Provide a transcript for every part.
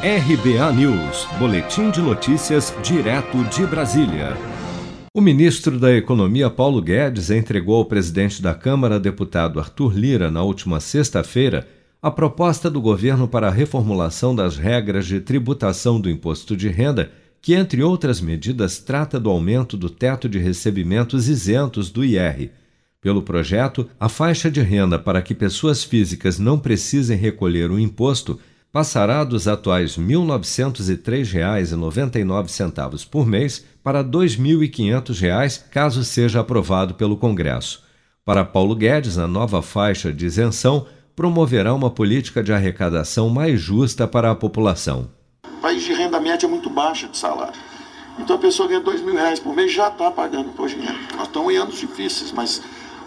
RBA News, Boletim de Notícias, direto de Brasília. O ministro da Economia, Paulo Guedes, entregou ao presidente da Câmara, deputado Arthur Lira, na última sexta-feira, a proposta do governo para a reformulação das regras de tributação do imposto de renda, que, entre outras medidas, trata do aumento do teto de recebimentos isentos do IR. Pelo projeto, a faixa de renda para que pessoas físicas não precisem recolher o imposto passará dos atuais R$ 1.903,99 por mês para R$ 2.500, caso seja aprovado pelo Congresso. Para Paulo Guedes, a nova faixa de isenção promoverá uma política de arrecadação mais justa para a população. O país de renda média é muito baixa de salário. Então a pessoa ganha dois mil reais por mês já está pagando imposto de renda. Nós estamos em anos difíceis, mas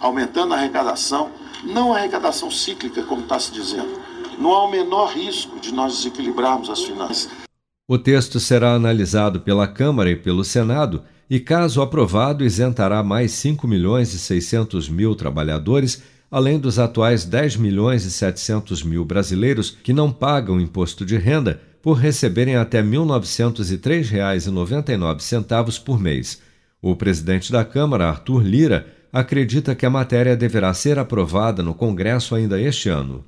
aumentando a arrecadação, não a arrecadação cíclica, como está se dizendo, não há o menor risco de nós desequilibrarmos as finanças. O texto será analisado pela Câmara e pelo Senado e, caso aprovado, isentará mais 5 milhões e 600 mil trabalhadores, além dos atuais 10 milhões e 700 mil brasileiros que não pagam imposto de renda por receberem até R$ 1.903,99 por mês. O presidente da Câmara, Arthur Lira, acredita que a matéria deverá ser aprovada no Congresso ainda este ano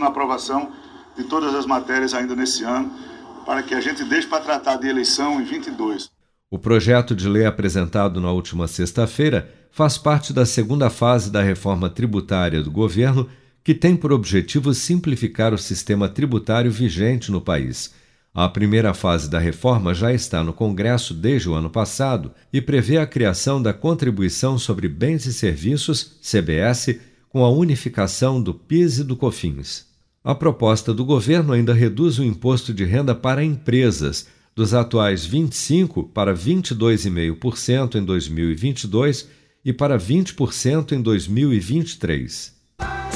na aprovação de todas as matérias ainda nesse ano, para que a gente deixe para tratar de eleição em 22. O projeto de lei apresentado na última sexta-feira faz parte da segunda fase da reforma tributária do governo, que tem por objetivo simplificar o sistema tributário vigente no país. A primeira fase da reforma já está no Congresso desde o ano passado e prevê a criação da Contribuição sobre Bens e Serviços, CBS, com a unificação do PIS e do COFINS. A proposta do governo ainda reduz o imposto de renda para empresas, dos atuais 25% para 22,5% em 2022 e para 20% em 2023.